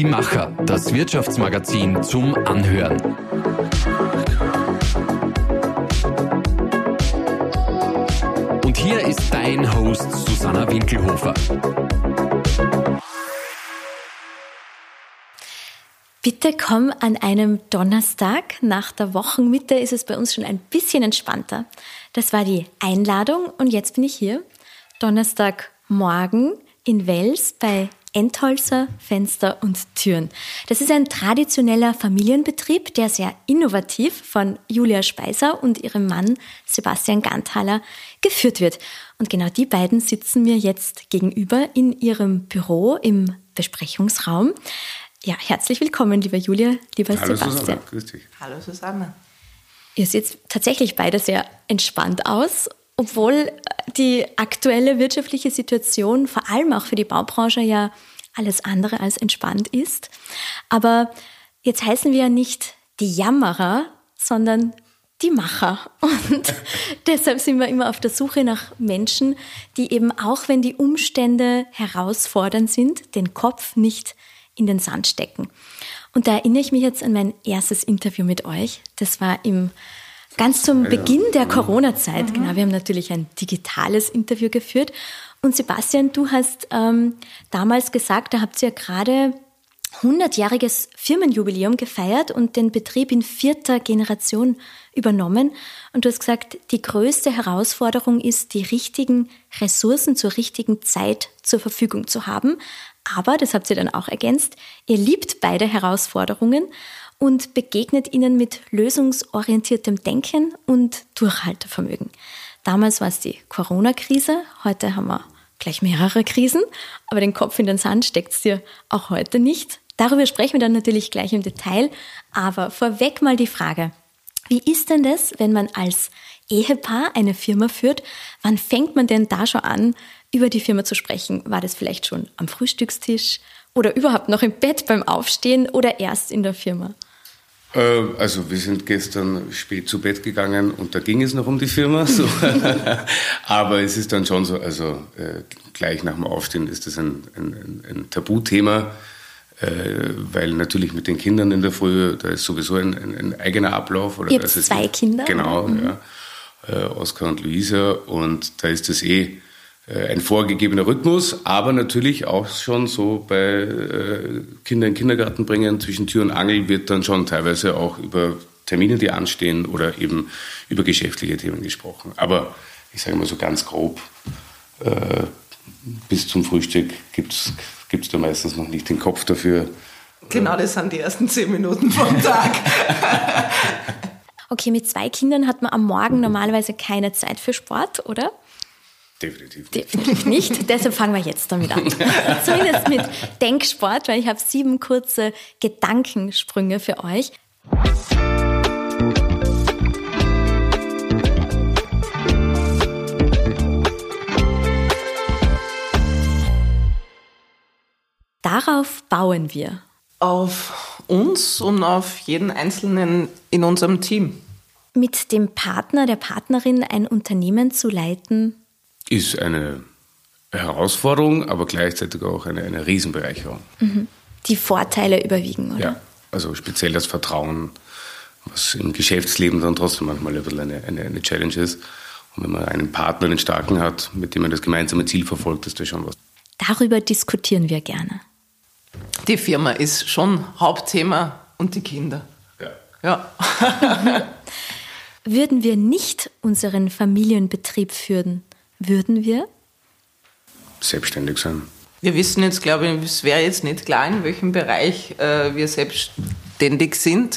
Die Macher, das Wirtschaftsmagazin zum Anhören. Und hier ist dein Host Susanna Winkelhofer. Bitte komm an einem Donnerstag. Nach der Wochenmitte ist es bei uns schon ein bisschen entspannter. Das war die Einladung und jetzt bin ich hier. Donnerstagmorgen in Wels bei Entholzer Fenster und Türen. Das ist ein traditioneller Familienbetrieb, der sehr innovativ von Julia Speiser und ihrem Mann Sebastian Ganthaler geführt wird. Und genau die beiden sitzen mir jetzt gegenüber in ihrem Büro im Besprechungsraum. Ja, herzlich willkommen, liebe Julia, lieber Hallo Sebastian. Susanna, grüß dich. Hallo Susanne. Ihr seht tatsächlich beide sehr entspannt aus, obwohl die aktuelle wirtschaftliche Situation vor allem auch für die Baubranche ja alles andere als entspannt ist. Aber jetzt heißen wir ja nicht die Jammerer, sondern die Macher. Und deshalb sind wir immer auf der Suche nach Menschen, die eben auch wenn die Umstände herausfordernd sind, den Kopf nicht in den Sand stecken. Und da erinnere ich mich jetzt an mein erstes Interview mit euch. Das war im ganz zum Beginn der Corona-Zeit. Genau, wir haben natürlich ein digitales Interview geführt. Und Sebastian, du hast ähm, damals gesagt, da habt ihr gerade 100-jähriges Firmenjubiläum gefeiert und den Betrieb in vierter Generation übernommen. Und du hast gesagt, die größte Herausforderung ist, die richtigen Ressourcen zur richtigen Zeit zur Verfügung zu haben. Aber, das habt ihr dann auch ergänzt, ihr liebt beide Herausforderungen und begegnet ihnen mit lösungsorientiertem Denken und Durchhaltevermögen. Damals war es die Corona-Krise, heute haben wir gleich mehrere Krisen, aber den Kopf in den Sand steckt es dir auch heute nicht. Darüber sprechen wir dann natürlich gleich im Detail, aber vorweg mal die Frage, wie ist denn das, wenn man als Ehepaar eine Firma führt? Wann fängt man denn da schon an, über die Firma zu sprechen? War das vielleicht schon am Frühstückstisch oder überhaupt noch im Bett beim Aufstehen oder erst in der Firma? Äh, Also wir sind gestern spät zu Bett gegangen und da ging es noch um die Firma. So. Aber es ist dann schon so, also äh, gleich nach dem Aufstehen ist das ein, ein, ein Tabuthema, äh, weil natürlich mit den Kindern in der Früh, da ist sowieso ein, ein, eigener Ablauf. Oder Ihr habt das ist- zwei Kinder, Genau? Mhm. ja. Äh, Oskar und Luisa und da ist das eh ein vorgegebener Rhythmus, aber natürlich auch schon so bei äh, Kinder in den Kindergarten bringen, zwischen Tür und Angel wird dann schon teilweise auch über Termine, die anstehen oder eben über geschäftliche Themen gesprochen. Aber ich sage mal so ganz grob, äh, bis zum Frühstück gibt es da meistens noch nicht den Kopf dafür. Genau, das sind die ersten zehn Minuten vom Tag. Okay, mit zwei Kindern hat man am Morgen normalerweise keine Zeit für Sport, oder? Definitiv. Definitiv nicht. Deshalb fangen wir jetzt damit an. Zumindest mit Denksport, weil ich habe sieben kurze Gedankensprünge für euch. Darauf bauen wir. Auf uns und auf jeden Einzelnen in unserem Team. Mit dem Partner, der Partnerin ein Unternehmen zu leiten, Ist eine Herausforderung, aber gleichzeitig auch eine, eine Riesenbereicherung. die Vorteile überwiegen, oder? Ja, also speziell das Vertrauen, was im Geschäftsleben dann trotzdem manchmal ein bisschen eine, eine, eine Challenge ist. Und wenn man einen Partner, einen starken hat, mit dem man das gemeinsame Ziel verfolgt, ist das schon was. Darüber diskutieren wir gerne. Die Firma ist schon Hauptthema und die Kinder. Ja. Ja. Würden wir nicht unseren Familienbetrieb führen, würden wir? Selbstständig sein. Wir wissen jetzt, glaube ich, es wäre jetzt nicht klar, in welchem Bereich äh, wir selbstständig sind.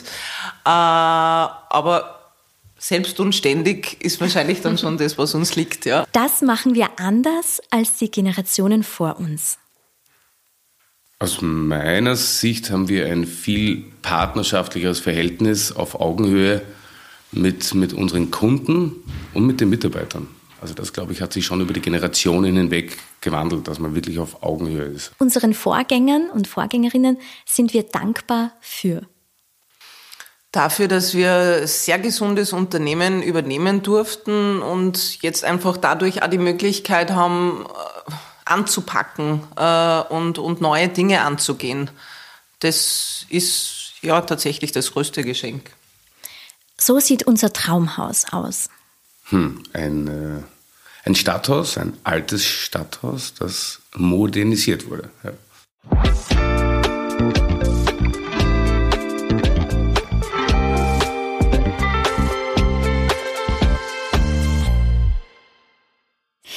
Äh, aber selbst und ständig ist wahrscheinlich dann schon das, was uns liegt. Ja. Das machen wir anders als die Generationen vor uns. Aus meiner Sicht haben wir ein viel partnerschaftlicheres Verhältnis auf Augenhöhe mit, mit unseren Kunden und mit den Mitarbeitern. Also das, glaube ich, hat sich schon über die Generationen hinweg gewandelt, dass man wirklich auf Augenhöhe ist. Unseren Vorgängern und Vorgängerinnen sind wir dankbar für. Dafür, dass wir ein sehr gesundes Unternehmen übernehmen durften und jetzt einfach dadurch auch die Möglichkeit haben, äh, anzupacken äh, und, und neue Dinge anzugehen. das ist ja tatsächlich das größte Geschenk. So sieht unser Traumhaus aus. Hm, ein, äh, ein Stadthaus, ein altes Stadthaus, das modernisiert wurde. Ja.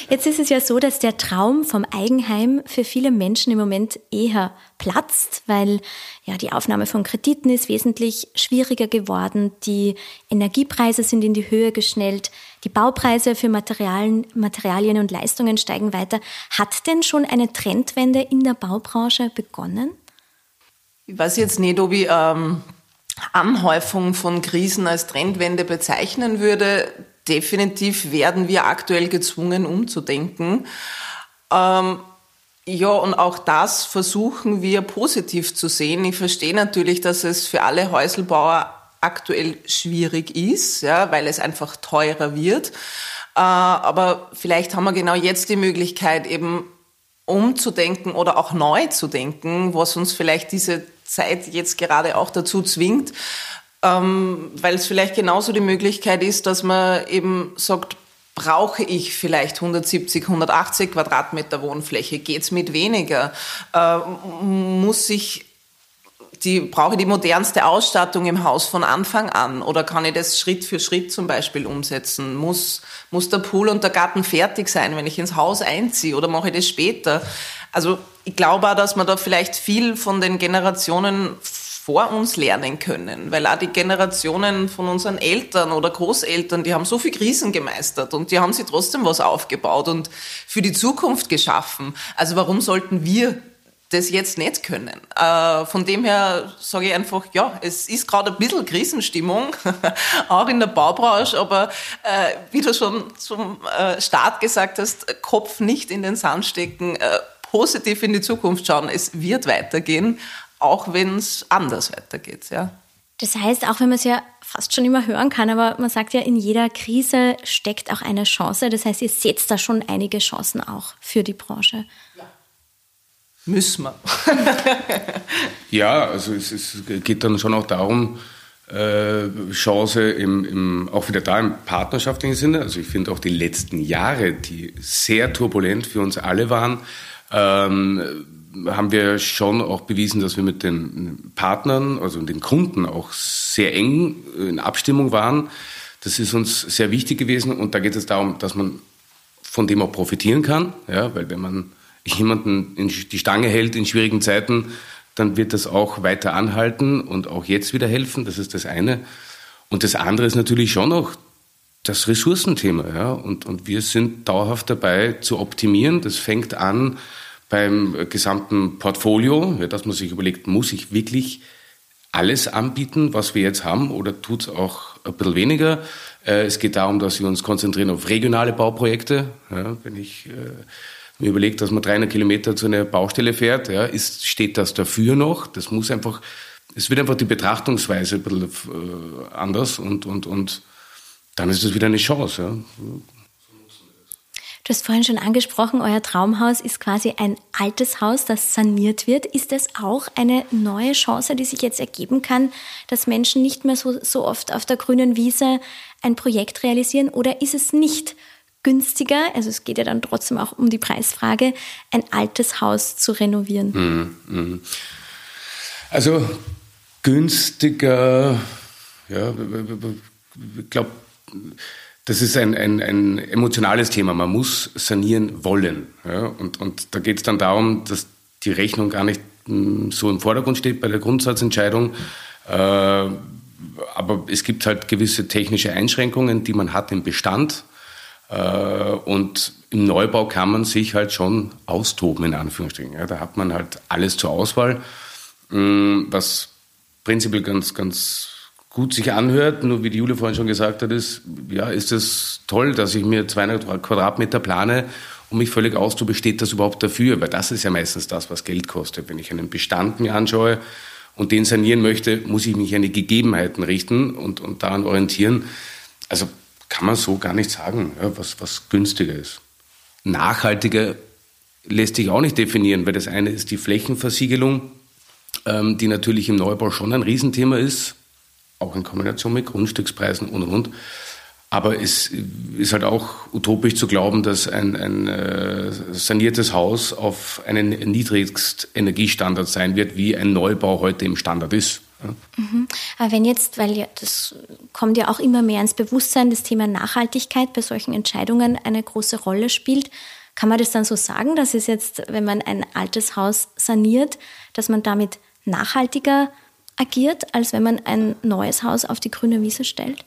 Jetzt ist es ja so, dass der Traum vom Eigenheim für viele Menschen im Moment eher platzt, weil ja die Aufnahme von Krediten ist wesentlich schwieriger geworden, die Energiepreise sind in die Höhe geschnellt, die Baupreise für Materialien, Materialien und Leistungen steigen weiter. Hat denn schon eine Trendwende in der Baubranche begonnen? Ich weiß jetzt nicht, ob ich ähm, Anhäufung von Krisen als Trendwende bezeichnen würde definitiv werden wir aktuell gezwungen umzudenken. Ähm, ja, und auch das versuchen wir positiv zu sehen. Ich verstehe natürlich, dass es für alle Häuselbauer aktuell schwierig ist, ja, weil es einfach teurer wird. Äh, aber vielleicht haben wir genau jetzt die Möglichkeit, eben umzudenken oder auch neu zu denken, was uns vielleicht diese Zeit jetzt gerade auch dazu zwingt, ähm, weil es vielleicht genauso die Möglichkeit ist, dass man eben sagt, brauche ich vielleicht 170, 180 Quadratmeter Wohnfläche? Geht es mit weniger? Äh, muss ich die, brauche ich die modernste Ausstattung im Haus von Anfang an oder kann ich das Schritt für Schritt zum Beispiel umsetzen? Muss, muss der Pool und der Garten fertig sein, wenn ich ins Haus einziehe oder mache ich das später? Also ich glaube auch, dass man da vielleicht viel von den Generationen vor uns lernen können, weil auch die Generationen von unseren Eltern oder Großeltern, die haben so viel Krisen gemeistert und die haben sich trotzdem was aufgebaut und für die Zukunft geschaffen. Also warum sollten wir das jetzt nicht können. Äh, von dem her sage ich einfach, ja, es ist gerade ein bisschen Krisenstimmung, auch in der Baubranche, aber äh, wie du schon zum äh, Start gesagt hast, Kopf nicht in den Sand stecken, äh, positiv in die Zukunft schauen. Es wird weitergehen, auch wenn es anders weitergeht. Ja. Das heißt, auch wenn man es ja fast schon immer hören kann, aber man sagt ja, in jeder Krise steckt auch eine Chance. Das heißt, ihr seht da schon einige Chancen auch für die Branche. Ja. Müssen wir. ja, also es, es, geht dann schon auch darum, äh, Chance im, im, auch wieder da im partnerschaftlichen Sinne. Also ich finde auch die letzten Jahre, die sehr turbulent für uns alle waren, ähm, haben wir schon auch bewiesen, dass wir mit den Partnern, also den Kunden auch sehr eng in Abstimmung waren. Das ist uns sehr wichtig gewesen und da geht es darum, dass man von dem auch profitieren kann, ja, weil wenn man jemanden in die Stange hält in schwierigen Zeiten, dann wird das auch weiter anhalten und auch jetzt wieder helfen. Das ist das eine. Und das andere ist natürlich schon auch das Ressourcenthema. Ja? Und, und wir sind dauerhaft dabei zu optimieren. Das fängt an beim gesamten Portfolio, ja, dass man sich überlegt, muss ich wirklich alles anbieten, was wir jetzt haben, oder tut es auch ein bisschen weniger? Äh, es geht darum, dass wir uns konzentrieren auf regionale Bauprojekte. Ja, wenn ich äh, mir überlege, dass man 300 Kilometer zu einer Baustelle fährt, ja, ist, steht das dafür noch? Das muss einfach, es wird einfach die Betrachtungsweise ein bisschen äh, anders und, und, und dann ist es wieder eine Chance. Ja. Du hast vorhin schon angesprochen, euer Traumhaus ist quasi ein altes Haus, das saniert wird. Ist das auch eine neue Chance, die sich jetzt ergeben kann, dass Menschen nicht mehr so, so oft auf der grünen Wiese ein Projekt realisieren? Oder ist es nicht günstiger, also es geht ja dann trotzdem auch um die Preisfrage, ein altes Haus zu renovieren? Mhm, mh. Also günstiger, ja, ich glaube, das ist ein, ein, ein emotionales Thema. Man muss sanieren wollen. Ja? Und, und da geht es dann darum, dass die Rechnung gar nicht hm, so im Vordergrund steht bei der Grundsatzentscheidung. Äh, aber es gibt halt gewisse technische Einschränkungen, die man hat im Bestand. Äh, und im Neubau kann man sich halt schon austoben, in Anführungsstrichen. Da hat man halt alles zur Auswahl, hm, was prinzipiell ganz, ganz gut sich anhört, nur wie die Jule vorhin schon gesagt hat, ist, ja, ist es toll, dass ich mir 200 Quadratmeter plane, um mich völlig auszutoben, steht das überhaupt dafür? Weil das ist ja meistens das, was Geld kostet. Wenn ich einen Bestand mir anschaue und den sanieren möchte, muss ich mich an die Gegebenheiten richten und, und daran orientieren. Also kann man so gar nicht sagen, ja, was, was günstiger ist. Nachhaltiger lässt sich auch nicht definieren, weil das eine ist die Flächenversiegelung ähm, die natürlich im Neubau schon ein Riesenthema ist, auch in Kombination mit Grundstückspreisen und und und. Aber es ist halt auch utopisch zu glauben, dass ein, ein äh, saniertes Haus auf einen niedrigst Energiestandard sein wird, wie ein Neubau heute im Standard ist. Mhm. Aber wenn jetzt, weil ja, das kommt ja auch immer mehr ins Bewusstsein, das Thema Nachhaltigkeit bei solchen Entscheidungen eine große Rolle spielt, kann man das dann so sagen, dass es jetzt, wenn man ein altes Haus saniert, dass man damit nachhaltiger agiert, als wenn man ein neues Haus auf die grüne Wiese stellt?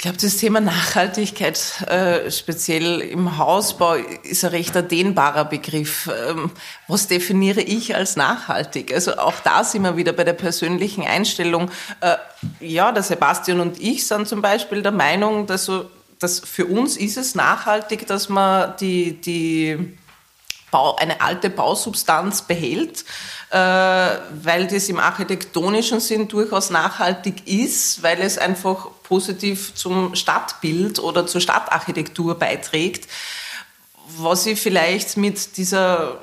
Ich glaube, das Thema Nachhaltigkeit, äh, speziell im Hausbau, ist ein recht dehnbarer Begriff. Ähm, was definiere ich als nachhaltig? Also auch da sind wir wieder bei der persönlichen Einstellung. Äh, ja, der Sebastian und ich sind zum Beispiel der Meinung, dass, so, dass für uns ist es nachhaltig, dass man die, die Bau, eine alte Bausubstanz behält, äh, weil das im architektonischen Sinn durchaus nachhaltig ist, weil es einfach positiv zum Stadtbild oder zur Stadtarchitektur beiträgt. Was ich vielleicht mit dieser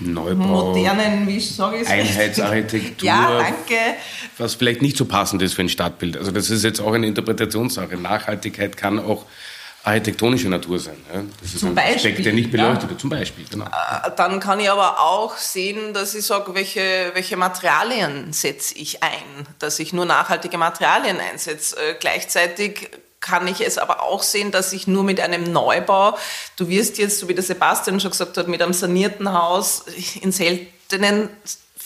Neubau, modernen, wie sage ich Einheitsarchitektur, ja, danke. was vielleicht nicht so passend ist für ein Stadtbild. Also das ist jetzt auch eine Interpretationssache. Nachhaltigkeit kann auch architektonische Natur sein. Ja? Das ist zum ein Beispiel, Aspekt, der nicht beleuchtet ja. wird. Zum Beispiel, genau. Äh, dann kann ich aber auch sehen, dass ich sage, welche, welche Materialien setze ich ein, dass ich nur nachhaltige Materialien einsetze. Äh, gleichzeitig kann ich es aber auch sehen, dass ich nur mit einem Neubau, du wirst jetzt, so wie der Sebastian schon gesagt hat, mit einem sanierten Haus in seltenen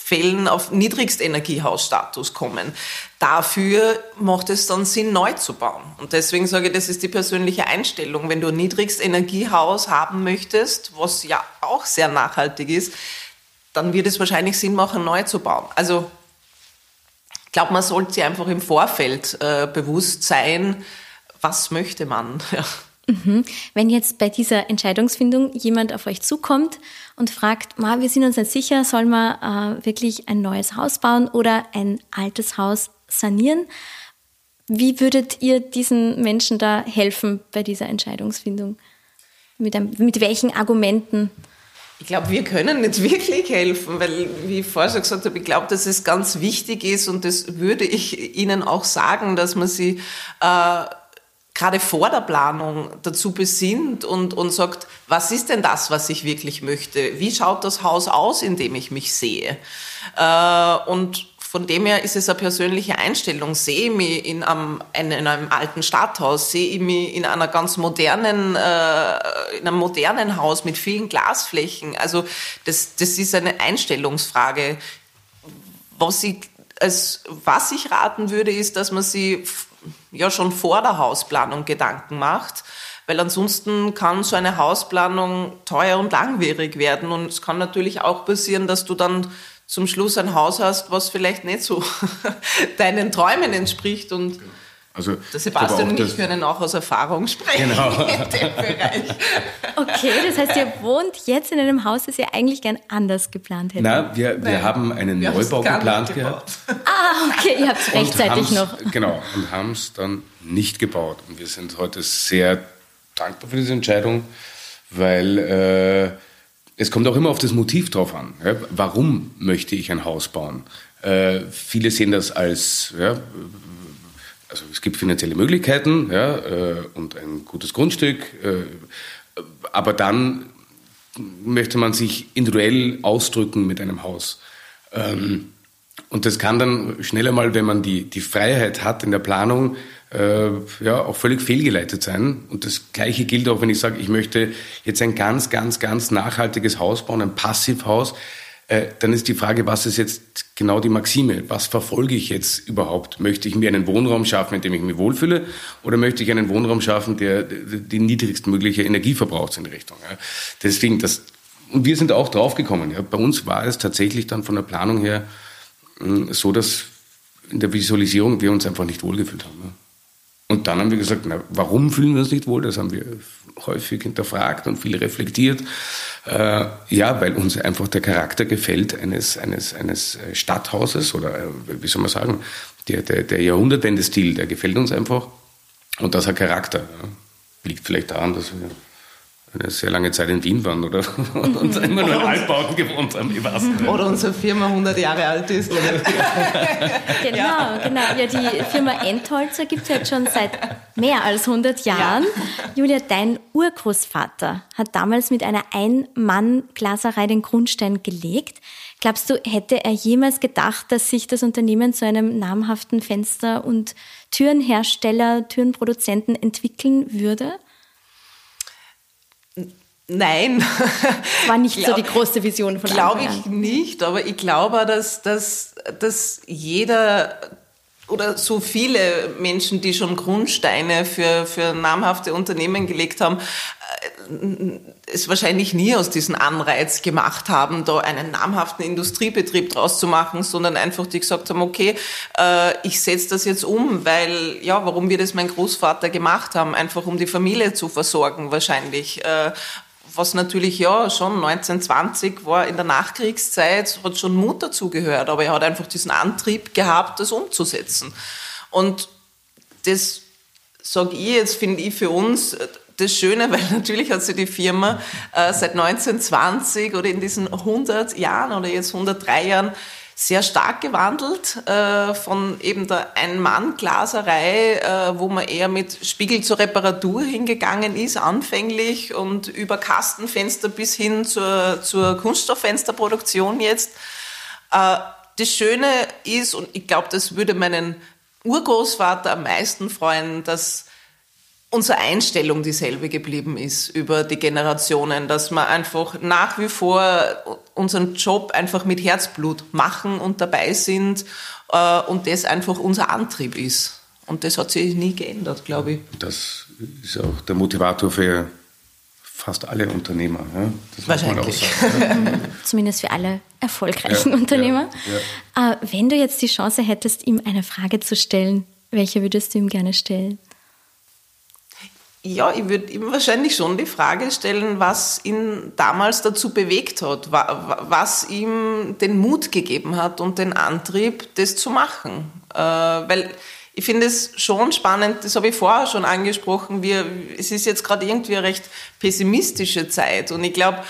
Fällen auf Niedrigstenergiehausstatus kommen. Dafür macht es dann Sinn, neu zu bauen. Und deswegen sage ich, das ist die persönliche Einstellung. Wenn du ein Niedrigstenergiehaus haben möchtest, was ja auch sehr nachhaltig ist, dann wird es wahrscheinlich Sinn machen, neu zu bauen. Also ich glaube, man sollte sich einfach im Vorfeld äh, bewusst sein, was möchte man. Ja. Mhm. Wenn jetzt bei dieser Entscheidungsfindung jemand auf euch zukommt und fragt, Ma, wir sind uns nicht sicher, soll man äh, wirklich ein neues Haus bauen oder ein altes Haus sanieren? Wie würdet ihr diesen Menschen da helfen bei dieser Entscheidungsfindung? Mit, einem, mit welchen Argumenten? Ich glaube, wir können nicht wirklich helfen, weil, wie ich vorher schon gesagt habe, ich glaube, dass es ganz wichtig ist und das würde ich Ihnen auch sagen, dass man sie äh, gerade vor der Planung dazu besinnt und, und sagt, was ist denn das, was ich wirklich möchte? Wie schaut das Haus aus, in dem ich mich sehe? Äh, und von dem her ist es eine persönliche Einstellung. Sehe ich mich in einem, in einem alten Stadthaus, sehe ich mich in einer ganz modernen, äh, in einem modernen Haus mit vielen Glasflächen. Also das, das ist eine Einstellungsfrage. Was ich, als, was ich raten würde, ist, dass man sie ja schon vor der Hausplanung Gedanken macht, weil ansonsten kann so eine Hausplanung teuer und langwierig werden. Und es kann natürlich auch passieren, dass du dann zum Schluss ein Haus hast, was vielleicht nicht so deinen Träumen entspricht. Und also, der Sebastian und ich können auch aus Erfahrung sprechen Genau. in dem Bereich. Okay, das heißt, ihr wohnt jetzt in einem Haus, das ihr eigentlich gern anders geplant hättet. Na, wir, wir haben einen Wir Neubau geplant gehabt. Ah, okay, ihr habt es rechtzeitig noch. Genau, und haben es dann nicht gebaut. Und wir sind heute sehr dankbar für diese Entscheidung, weil äh, es kommt auch immer auf das Motiv drauf an. Ja? Warum möchte ich ein Haus bauen? Äh, viele sehen das als, ja, also es gibt finanzielle Möglichkeiten ja, äh, und ein gutes Grundstück, äh, aber dann möchte man sich individuell ausdrücken mit einem Haus. Ähm, und das kann dann schneller mal, wenn man die, die Freiheit hat in der Planung, äh, ja, auch völlig fehlgeleitet sein. Und das Gleiche gilt auch, wenn ich sage, ich möchte jetzt ein ganz, ganz, ganz nachhaltiges Haus bauen, ein Passivhaus. Äh, dann ist die Frage, was ist jetzt genau die Maxime? Was verfolge ich jetzt überhaupt? Möchte ich mir einen Wohnraum schaffen, in dem ich mich wohlfühle? Oder möchte ich einen Wohnraum schaffen, der die niedrigstmögliche Energie verbraucht in die Richtung? Ja? Deswegen, das, und wir sind auch draufgekommen. Ja? Bei uns war es tatsächlich dann von der Planung her mh, so, dass in der Visualisierung wir uns einfach nicht wohlgefühlt haben. Ja? Und dann haben wir gesagt, na, warum fühlen wir uns nicht wohl? Das haben wir häufig hinterfragt und viel reflektiert. Äh, ja, weil uns einfach der Charakter gefällt eines, eines, eines Stadthauses oder äh, wie soll man sagen, der, der, der Jahrhundertwende-Stil, der gefällt uns einfach. Und das hat Charakter. Liegt vielleicht daran, dass wir eine sehr lange Zeit in Wien waren oder und immer nur in Altbauten gewohnt haben. Ich weiß nicht. Oder unsere Firma 100 Jahre alt ist. genau, genau. Ja, die Firma Entholzer gibt es jetzt schon seit mehr als 100 Jahren. Ja. Julia, dein Urgroßvater hat damals mit einer Ein-Mann-Glaserei den Grundstein gelegt. Glaubst du, hätte er jemals gedacht, dass sich das Unternehmen zu einem namhaften Fenster- und Türenhersteller, Türenproduzenten entwickeln würde? Nein. War nicht glaub, so die große Vision von Glaube ich nicht, aber ich glaube, dass, dass, dass jeder oder so viele Menschen, die schon Grundsteine für, für namhafte Unternehmen gelegt haben, äh, es wahrscheinlich nie aus diesem Anreiz gemacht haben, da einen namhaften Industriebetrieb draus zu machen, sondern einfach die gesagt haben, okay, äh, ich setze das jetzt um, weil, ja, warum wir das mein Großvater gemacht haben, einfach um die Familie zu versorgen wahrscheinlich. Äh, was natürlich ja schon 1920 war in der Nachkriegszeit, hat schon Mut dazugehört, aber er hat einfach diesen Antrieb gehabt, das umzusetzen. Und das sage ich jetzt, finde ich für uns das Schöne, weil natürlich hat sich die Firma äh, seit 1920 oder in diesen 100 Jahren oder jetzt 103 Jahren sehr stark gewandelt äh, von eben der Ein-Mann-Glaserei, äh, wo man eher mit Spiegel zur Reparatur hingegangen ist, anfänglich und über Kastenfenster bis hin zur, zur Kunststofffensterproduktion jetzt. Äh, das Schöne ist, und ich glaube, das würde meinen Urgroßvater am meisten freuen, dass unsere Einstellung dieselbe geblieben ist über die Generationen, dass wir einfach nach wie vor unseren Job einfach mit Herzblut machen und dabei sind äh, und das einfach unser Antrieb ist. Und das hat sich nie geändert, glaube ich. Das ist auch der Motivator für fast alle Unternehmer. Ja? Das Wahrscheinlich. Sagen, Zumindest für alle erfolgreichen ja, Unternehmer. Ja, äh, wenn du jetzt die Chance hättest, ihm eine Frage zu stellen, welche würdest du ihm gerne stellen? Ja, ich würde ihm wahrscheinlich schon die Frage stellen, was ihn damals dazu bewegt hat, was ihm den Mut gegeben hat und den Antrieb, das zu machen. Äh, weil ich finde es schon spannend, das habe ich vorher schon angesprochen, wir, es ist jetzt gerade irgendwie eine recht pessimistische Zeit und ich glaube,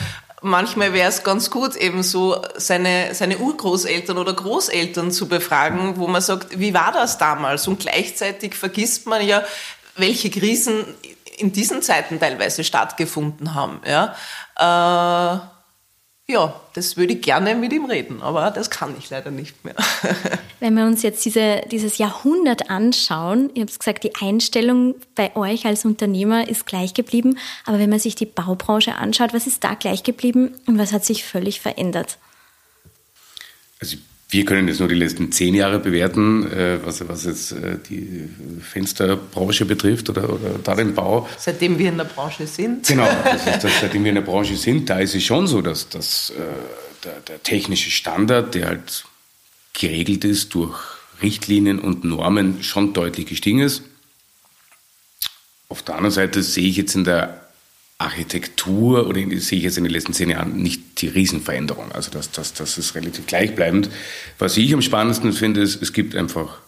manchmal wäre es ganz gut, eben so seine, seine Urgroßeltern oder Großeltern zu befragen, wo man sagt, wie war das damals? Und gleichzeitig vergisst man ja, welche Krisen in diesen Zeiten teilweise stattgefunden haben. Ja, äh, ja das würde ich gerne mit ihm reden, aber das kann ich leider nicht mehr. Wenn wir uns jetzt diese, dieses Jahrhundert anschauen, ihr habt gesagt, die Einstellung bei euch als Unternehmer ist gleich geblieben, aber wenn man sich die Baubranche anschaut, was ist da gleich geblieben und was hat sich völlig verändert? Also wir können jetzt nur die letzten zehn Jahre bewerten, äh, was, was jetzt äh, die Fensterbranche betrifft oder, oder da den Bau. Seitdem wir in der Branche sind. Genau, das ist das, seitdem wir in der Branche sind, da ist es schon so, dass, dass äh, der, der technische Standard, der halt geregelt ist durch Richtlinien und Normen, schon deutlich gestiegen ist. Auf der anderen Seite sehe ich jetzt in der Architektur oder sehe ich jetzt in den letzten zehn Jahren nicht die Riesenveränderung. Also das, das, das ist relativ gleichbleibend. Was ich am spannendsten finde, ist, es gibt einfach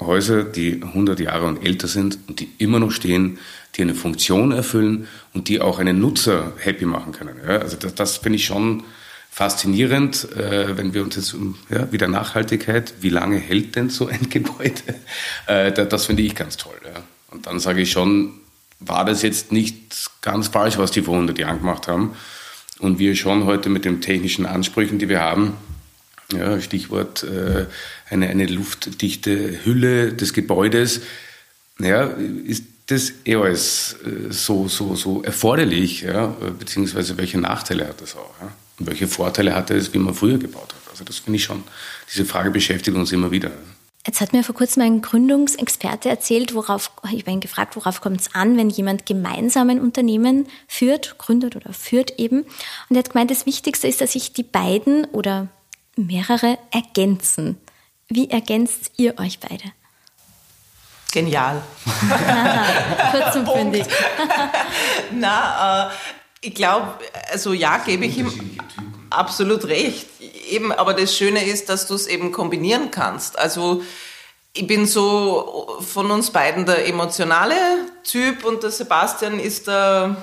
Häuser, die 100 Jahre und älter sind und die immer noch stehen, die eine Funktion erfüllen und die auch einen Nutzer happy machen können. Ja, also das, das finde ich schon faszinierend, äh, wenn wir uns jetzt um ja, wieder Nachhaltigkeit, wie lange hält denn so ein Gebäude? Äh, das, das finde ich ganz toll. Ja. Und dann sage ich schon, war das jetzt nicht ganz falsch, was die vor 100 Jahren gemacht haben. Und wir schon heute mit den technischen Ansprüchen, die wir haben, ja, Stichwort äh, eine, eine luftdichte Hülle des Gebäudes, ja, ist das eh alles äh, so, so, so erforderlich, ja, beziehungsweise welche Nachteile hat das auch? Ja? Und welche Vorteile hatte es, wie man früher gebaut hat? Also das finde ich schon, diese Frage beschäftigt uns immer wieder. Jetzt hat mir vor kurzem ein Gründungsexperte erzählt, worauf, ich habe ihn gefragt, worauf kommt es an, wenn jemand gemeinsam ein Unternehmen führt, gründet oder führt eben. Und er hat gemeint, das Wichtigste ist, dass sich die beiden oder mehrere ergänzen. Wie ergänzt ihr euch beide? Genial. kurz und bündig. Na, äh, ich glaube, also ja, gebe ich ihm absolut recht eben, aber das Schöne ist, dass du es eben kombinieren kannst. Also ich bin so von uns beiden der emotionale Typ und der Sebastian ist der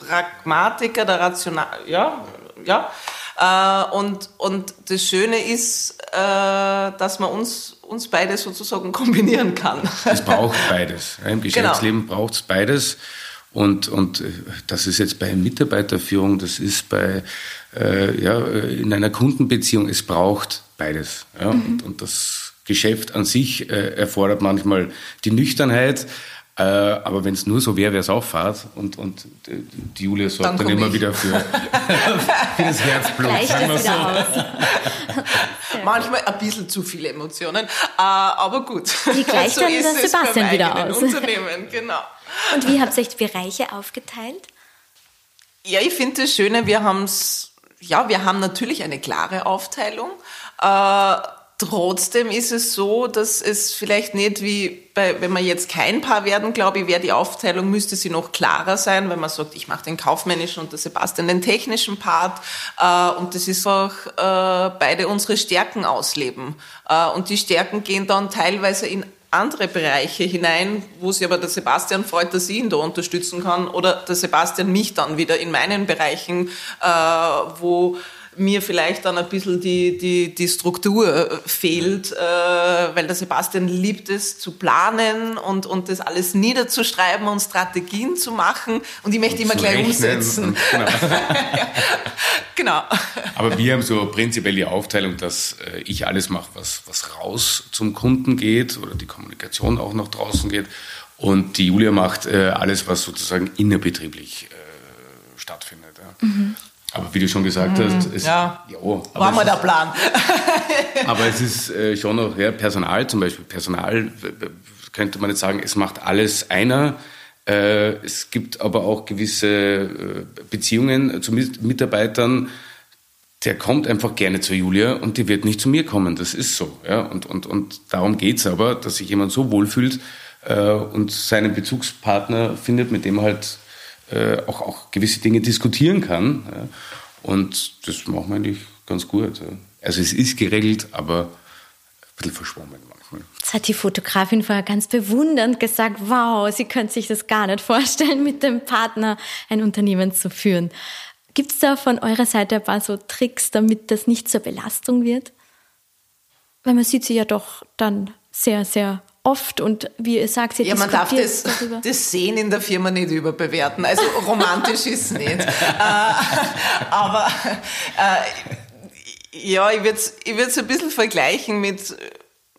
Pragmatiker, der Rational, ja, ja. Äh, und, und das Schöne ist, äh, dass man uns, uns beide sozusagen kombinieren kann. Es braucht beides. Im genau. Geschäftsleben genau. braucht es beides. Und, und äh, das ist jetzt bei Mitarbeiterführung, das ist bei, äh, ja, in einer Kundenbeziehung, es braucht beides. Ja? Mhm. Und, und das Geschäft an sich äh, erfordert manchmal die Nüchternheit, äh, aber wenn es nur so wäre, wäre es auch Fahrt. Und, und die Julia sorgt dann, dann immer ich. wieder für, für das Herzblut. sagen wir so. Manchmal ein bisschen zu viele Emotionen, äh, aber gut. Die gleicht so dann der Sebastian wieder aus. Unternehmen, genau. Und wie habt ihr euch die Bereiche aufgeteilt? Ja, ich finde das Schöne, wir haben es, ja, wir haben natürlich eine klare Aufteilung. Äh, Trotzdem ist es so, dass es vielleicht nicht wie bei, wenn wir jetzt kein Paar werden, glaube ich, wäre die Aufteilung, müsste sie noch klarer sein, wenn man sagt, ich mache den kaufmännischen und der Sebastian den technischen Part. Äh, und das ist auch äh, beide unsere Stärken ausleben. Äh, und die Stärken gehen dann teilweise in andere Bereiche hinein, wo sich aber der Sebastian freut, dass ich ihn da unterstützen kann oder der Sebastian mich dann wieder in meinen Bereichen, äh, wo mir vielleicht dann ein bisschen die, die, die Struktur äh, fehlt, äh, weil der Sebastian liebt es zu planen und, und das alles niederzuschreiben und Strategien zu machen und ich möchte und immer gleich umsetzen. Genau. genau. Aber wir haben so prinzipiell die Aufteilung, dass äh, ich alles mache, was, was raus zum Kunden geht oder die Kommunikation auch nach draußen geht und die Julia macht äh, alles, was sozusagen innerbetrieblich äh, stattfindet. Ja. Mhm. Aber wie du schon gesagt mhm, hast, es, ja, jo, war mal der Plan. aber es ist äh, schon noch ja, Personal zum Beispiel. Personal könnte man jetzt sagen, es macht alles einer. Äh, es gibt aber auch gewisse äh, Beziehungen zu Mitarbeitern. Der kommt einfach gerne zu Julia und die wird nicht zu mir kommen. Das ist so. Ja? Und, und, und darum geht's aber, dass sich jemand so wohlfühlt äh, und seinen Bezugspartner findet, mit dem halt äh, auch, auch gewisse Dinge diskutieren kann. Ja. Und das machen wir eigentlich ganz gut. Ja. Also es ist geregelt, aber ein bisschen verschwommen manchmal. Jetzt hat die Fotografin vorher ganz bewundernd gesagt, wow, sie könnte sich das gar nicht vorstellen, mit dem Partner ein Unternehmen zu führen. Gibt es da von eurer Seite ein paar so Tricks, damit das nicht zur Belastung wird? Weil man sieht sie ja doch dann sehr, sehr oft und wie ihr sagt, sie Ja, man darf das, das Sehen in der Firma nicht überbewerten. Also romantisch ist es nicht. äh, aber äh, ja, ich würde es ich ein bisschen vergleichen mit,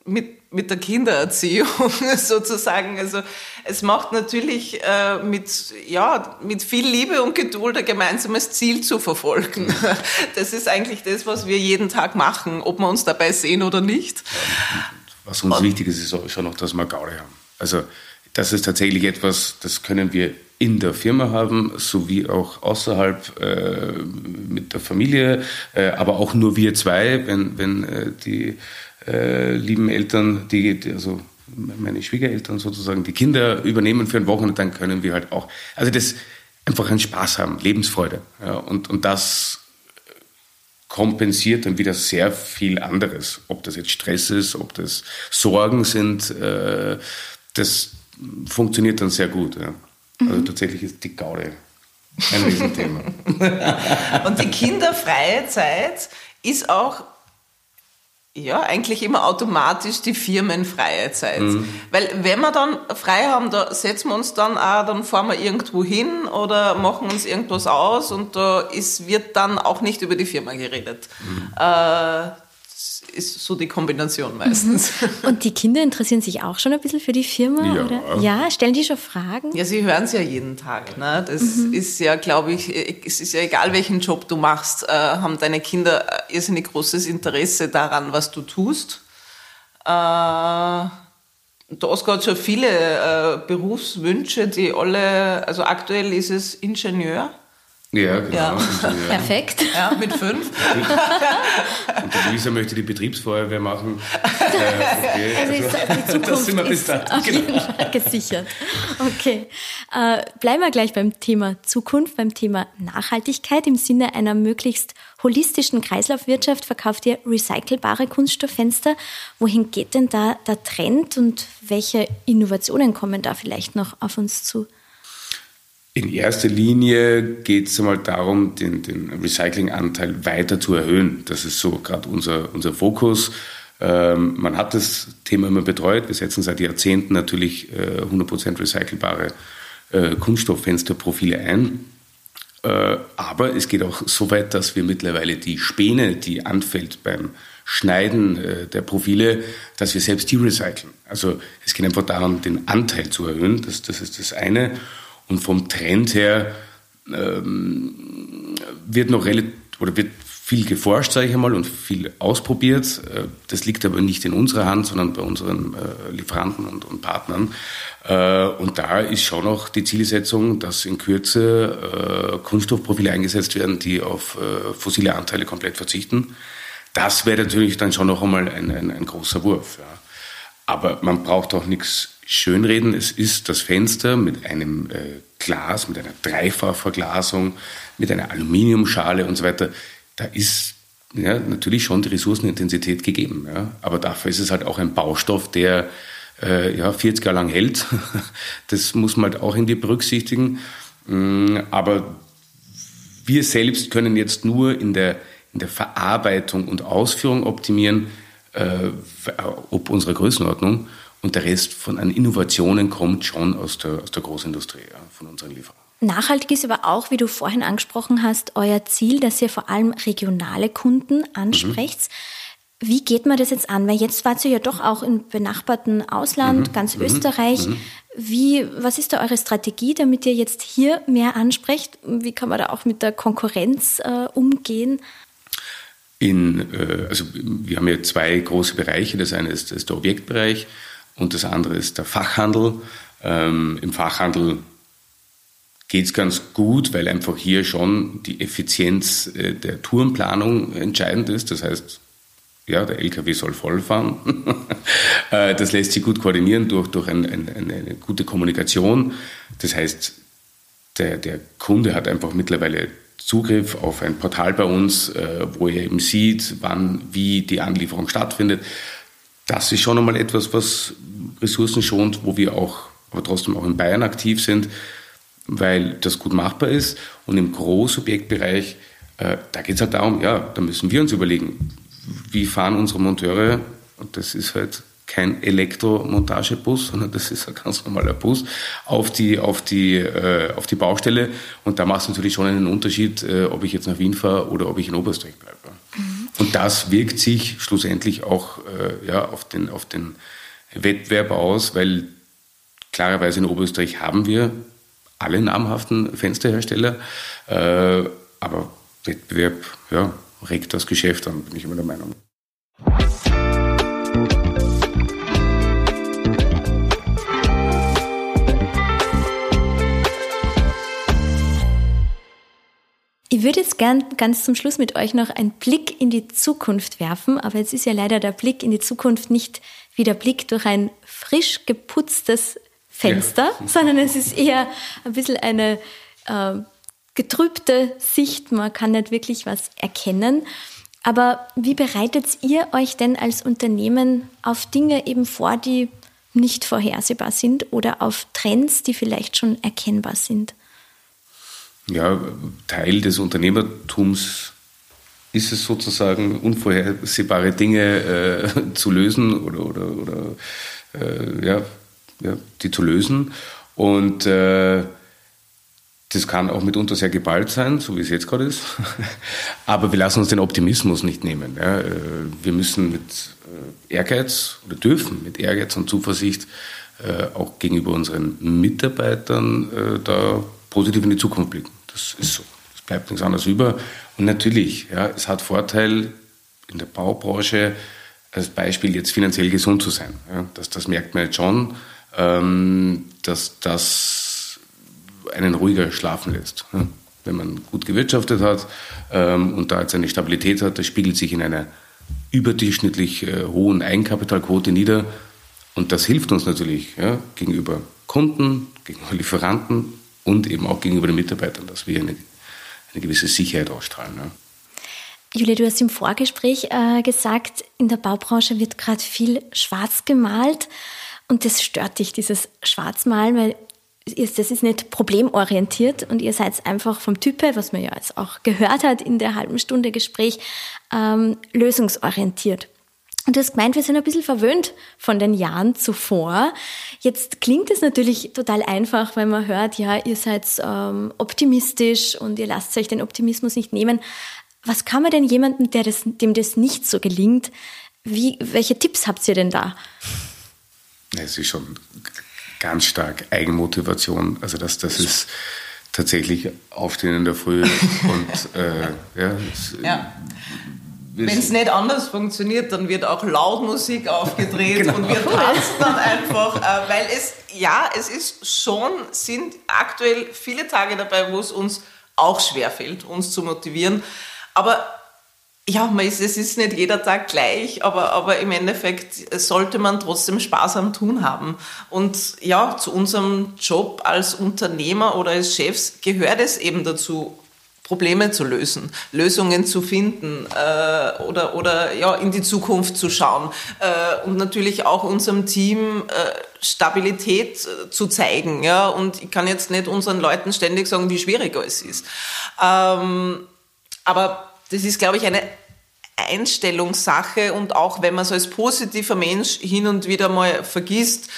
mit, mit der Kindererziehung sozusagen. Also es macht natürlich äh, mit, ja, mit viel Liebe und Geduld ein gemeinsames Ziel zu verfolgen. Das ist eigentlich das, was wir jeden Tag machen, ob wir uns dabei sehen oder nicht. Was uns wichtig ist, ist schon noch, dass wir Gaudi haben. Also das ist tatsächlich etwas, das können wir in der Firma haben, sowie auch außerhalb äh, mit der Familie, äh, aber auch nur wir zwei, wenn, wenn äh, die äh, lieben Eltern, die, die, also meine Schwiegereltern sozusagen, die Kinder übernehmen für ein Wochenende, dann können wir halt auch, also das einfach einen Spaß haben, Lebensfreude. Ja, und, und das kompensiert dann wieder sehr viel anderes. Ob das jetzt Stress ist, ob das Sorgen sind, äh, das funktioniert dann sehr gut. Ja. Also mhm. tatsächlich ist die Gaude ein Riesenthema. Und die kinderfreie Zeit ist auch ja, eigentlich immer automatisch die firmenfreie Zeit. Mhm. Weil wenn wir dann frei haben, da setzen wir uns dann auch, dann fahren wir irgendwo hin oder machen uns irgendwas aus und da ist, wird dann auch nicht über die Firma geredet. Mhm. Äh, ist so die Kombination meistens. Mhm. Und die Kinder interessieren sich auch schon ein bisschen für die Firma? Ja, oder? ja stellen die schon Fragen? Ja, sie hören es ja jeden Tag. Ne? Das mhm. ist ja, glaube ich, es ist ja egal, welchen Job du machst, äh, haben deine Kinder irrsinnig großes Interesse daran, was du tust. Äh, da hast gerade schon viele äh, Berufswünsche, die alle, also aktuell ist es Ingenieur. Ja, genau. Ja. Perfekt. Ja, mit fünf. Und die Luisa möchte die Betriebsfeuerwehr machen. Äh, okay. Also ist die Zukunft das sind wir bis dahin. Auf genau. jeden Fall gesichert. Okay. Äh, bleiben wir gleich beim Thema Zukunft, beim Thema Nachhaltigkeit. Im Sinne einer möglichst holistischen Kreislaufwirtschaft verkauft ihr recycelbare Kunststofffenster. Wohin geht denn da der Trend und welche Innovationen kommen da vielleicht noch auf uns zu? In erster Linie geht es einmal darum, den, den Recyclinganteil weiter zu erhöhen. Das ist so gerade unser, unser Fokus. Ähm, man hat das Thema immer betreut. Wir setzen seit Jahrzehnten natürlich äh, 100% recycelbare äh, Kunststofffensterprofile ein. Äh, aber es geht auch so weit, dass wir mittlerweile die Späne, die anfällt beim Schneiden äh, der Profile, dass wir selbst die recyceln. Also es geht einfach darum, den Anteil zu erhöhen. Das, das ist das eine. Und vom Trend her ähm, wird noch relativ oder wird viel geforscht, sage ich einmal, und viel ausprobiert. Äh, das liegt aber nicht in unserer Hand, sondern bei unseren äh, Lieferanten und, und Partnern. Äh, und da ist schon noch die Zielsetzung, dass in Kürze Kunststoffprofile eingesetzt werden, die auf fossile Anteile komplett verzichten. Das wäre natürlich dann schon noch einmal ein, ein, ein großer Wurf. Ja. Aber man braucht auch nichts schönreden. Es ist das Fenster mit einem äh, Glas, mit einer Dreifachverglasung, mit einer Aluminiumschale und so weiter da ist ja, natürlich schon die Ressourcenintensität gegeben. Ja. Aber dafür ist es halt auch ein Baustoff, der äh, ja, 40 Jahre lang hält. Das muss man halt auch irgendwie berücksichtigen. Mm, aber wir selbst können jetzt nur in der, in der Verarbeitung und Ausführung optimieren, äh, ob unserer Größenordnung. Und der Rest von an Innovationen kommt schon aus der, aus der Großindustrie, ja, von unseren Lieferanten. Nachhaltig ist aber auch, wie du vorhin angesprochen hast, euer Ziel, dass ihr vor allem regionale Kunden ansprecht. Mhm. Wie geht man das jetzt an? Weil jetzt wart ihr ja doch auch im benachbarten Ausland, mhm. ganz mhm. Österreich. Mhm. Wie, was ist da eure Strategie, damit ihr jetzt hier mehr ansprecht? Wie kann man da auch mit der Konkurrenz äh, umgehen? In, äh, also wir haben ja zwei große Bereiche. Das eine ist, ist der Objektbereich und das andere ist der Fachhandel. Ähm, Im Fachhandel geht es ganz gut, weil einfach hier schon die Effizienz äh, der Tourenplanung entscheidend ist. Das heißt, ja, der LKW soll vollfahren. Äh, das lässt sich gut koordinieren durch, durch ein, ein, eine gute Kommunikation. Das heißt, der, der Kunde hat einfach mittlerweile Zugriff auf ein Portal bei uns, äh, wo er eben sieht, wann, wie die Anlieferung stattfindet. Das ist schon einmal etwas, was Ressourcen schont, wo wir auch, aber trotzdem auch in Bayern aktiv sind weil das gut machbar ist. Und im Großobjektbereich, äh, da geht es halt darum, ja, da müssen wir uns überlegen, wie fahren unsere Monteure, und das ist halt kein Elektromontagebus, sondern das ist ein ganz normaler Bus, auf die, auf die, äh, auf die Baustelle. Und da macht es natürlich schon einen Unterschied, äh, ob ich jetzt nach Wien fahre oder ob ich in Oberösterreich bleibe. Mhm. Und das wirkt sich schlussendlich auch äh, ja, auf, den, auf den Wettbewerb aus, weil klarerweise in Oberösterreich haben wir alle namhaften Fensterhersteller. Äh, aber Wettbewerb ja, regt das Geschäft an, bin ich immer der Meinung. Ich würde jetzt gern ganz zum Schluss mit euch noch einen Blick in die Zukunft werfen, aber jetzt ist ja leider der Blick in die Zukunft nicht wie der Blick durch ein frisch geputztes Fenster, ja. sondern es ist eher ein bisschen eine äh, getrübte Sicht. Man kann nicht wirklich was erkennen. Aber wie bereitet ihr euch denn als Unternehmen auf Dinge eben vor, die nicht vorhersehbar sind oder auf Trends, die vielleicht schon erkennbar sind? Ja, Teil des Unternehmertums ist es sozusagen, unvorhersehbare Dinge äh, zu lösen oder, oder, oder äh, ja, ja, die zu lösen. Und äh, das kann auch mitunter sehr geballt sein, so wie es jetzt gerade ist. Aber wir lassen uns den Optimismus nicht nehmen. Ja. Äh, wir müssen mit äh, Ehrgeiz oder dürfen mit Ehrgeiz und Zuversicht äh, auch gegenüber unseren Mitarbeitern da positiv in die Zukunft blicken. Das ist so. Bleibt nichts anderes über. Und natürlich, ja, es hat Vorteil in der Baubranche, als Beispiel jetzt finanziell gesund zu sein. Ja. Das, das merkt man jetzt schon ähm, dass das einen ruhiger schlafen lässt. Wenn man gut gewirtschaftet hat ähm, und da jetzt eine Stabilität hat, das spiegelt sich in einer überdurchschnittlich äh, hohen Eigenkapitalquote nieder. Und das hilft uns natürlich ja, gegenüber Kunden, gegenüber Lieferanten und eben auch gegenüber den Mitarbeitern, dass wir eine, eine gewisse Sicherheit ausstrahlen. Ja. Julia, du hast im Vorgespräch äh, gesagt, in der Baubranche wird gerade viel schwarz gemalt. Und das stört dich, dieses Schwarzmalen, weil das ist nicht problemorientiert und ihr seid einfach vom Type, was man ja jetzt auch gehört hat in der halben Stunde Gespräch, ähm, lösungsorientiert. Und du hast gemeint, wir sind ein bisschen verwöhnt von den Jahren zuvor. Jetzt klingt es natürlich total einfach, wenn man hört, ja, ihr seid ähm, optimistisch und ihr lasst euch den Optimismus nicht nehmen. Was kann man denn jemandem, der das, dem das nicht so gelingt, wie, welche Tipps habt ihr denn da? Es ist schon ganz stark Eigenmotivation. Also das, das ist tatsächlich Aufstehen in der Früh und äh, ja, ja. Wenn es nicht anders funktioniert, dann wird auch Lautmusik aufgedreht genau. und wir tanzen dann einfach, äh, weil es, ja, es ist schon, sind aktuell viele Tage dabei, wo es uns auch schwerfällt, uns zu motivieren. Aber ja, es ist nicht jeder Tag gleich, aber, aber im Endeffekt sollte man trotzdem Spaß am Tun haben. Und ja, zu unserem Job als Unternehmer oder als Chefs gehört es eben dazu, Probleme zu lösen, Lösungen zu finden äh, oder, oder ja, in die Zukunft zu schauen äh, und natürlich auch unserem Team äh, Stabilität äh, zu zeigen. Ja? Und ich kann jetzt nicht unseren Leuten ständig sagen, wie schwierig es ist. Ähm, aber das ist, glaube ich, eine Einstellungssache und auch wenn man so als positiver Mensch hin und wieder mal vergisst,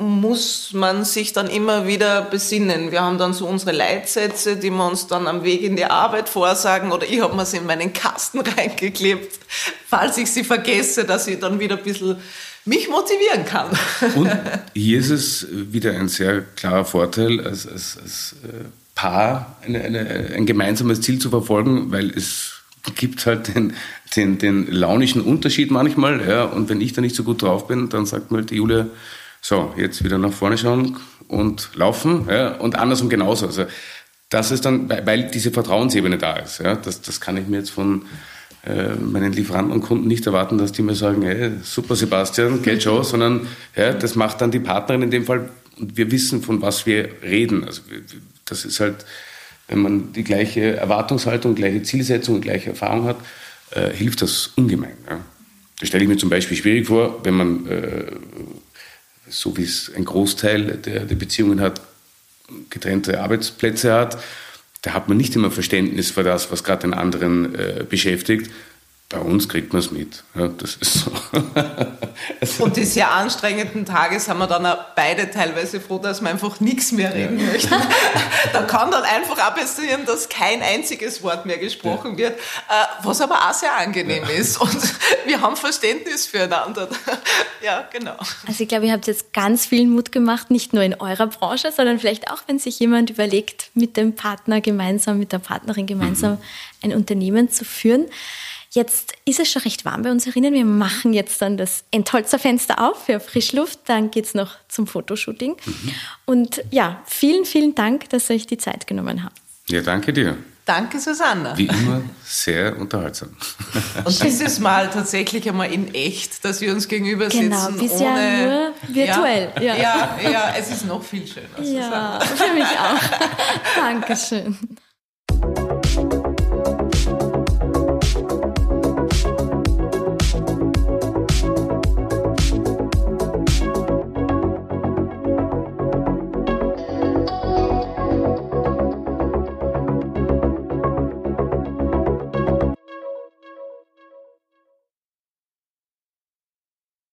muss man sich dann immer wieder besinnen. Wir haben dann so unsere Leitsätze, die wir uns dann am Weg in die Arbeit vorsagen oder ich habe mir sie in meinen Kasten reingeklebt, falls ich sie vergesse, dass ich dann wieder ein bisschen mich motivieren kann. Und hier ist es wieder ein sehr klarer Vorteil, als, als, als äh, Paar eine, eine, ein gemeinsames Ziel zu verfolgen, weil es gibt halt den, den, den launischen Unterschied manchmal. Ja, und wenn ich da nicht so gut drauf bin, dann sagt mir halt die Julia, so, jetzt wieder nach vorne schauen und laufen. Ja, und andersrum genauso. Also das ist dann, weil diese Vertrauensebene da ist. Ja, das, das kann ich mir jetzt von äh, meinen Lieferanten und Kunden nicht erwarten, dass die mir sagen, hey, super Sebastian, geht schon, sondern ja, das macht dann die Partnerin in dem Fall. Und wir wissen, von was wir reden. Also das ist halt, wenn man die gleiche Erwartungshaltung, gleiche Zielsetzung, gleiche Erfahrung hat, äh, hilft das ungemein. Ja. Das stelle ich mir zum Beispiel schwierig vor, wenn man äh, so wie es ein Großteil der, der Beziehungen hat, getrennte Arbeitsplätze hat, da hat man nicht immer Verständnis für das, was gerade den anderen äh, beschäftigt. Bei uns kriegt man es mit. Ja, das ist so. also und die sehr anstrengenden Tage sind wir dann auch beide teilweise froh, dass wir einfach nichts mehr reden ja. möchten. da kann dann einfach auch passieren, dass kein einziges Wort mehr gesprochen ja. wird, äh, was aber auch sehr angenehm ist. Und wir haben Verständnis füreinander. ja, genau. Also ich glaube, ihr habt jetzt ganz viel Mut gemacht, nicht nur in eurer Branche, sondern vielleicht auch, wenn sich jemand überlegt, mit dem Partner gemeinsam, mit der Partnerin gemeinsam mhm. ein Unternehmen zu führen. Jetzt ist es schon recht warm bei uns herinnen. Wir machen jetzt dann das Entholzer-Fenster auf für Frischluft. Dann geht es noch zum Fotoshooting. Mhm. Und ja, vielen, vielen Dank, dass ihr euch die Zeit genommen habt. Ja, danke dir. Danke, Susanna. Wie immer sehr unterhaltsam. Und dieses Mal tatsächlich einmal in echt, dass wir uns gegenüber genau, sitzen. Genau, bisher nur virtuell. Ja, ja, ja, ja, es ist noch viel schöner. Ja, für mich auch. Dankeschön.